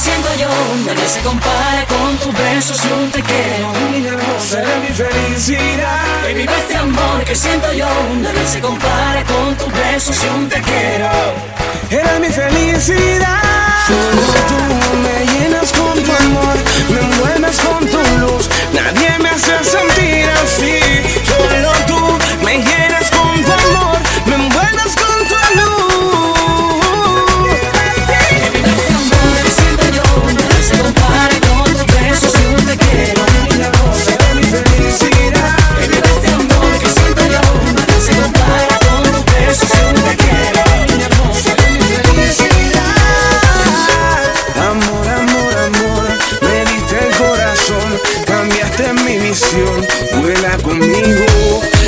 siento yo Nadie se compara con tus besos y un te quiero. Mi eres mi felicidad. Que vive este amor que siento yo. Nadie se compara con tus besos y un te quiero. Eres mi felicidad. Vuela conmigo.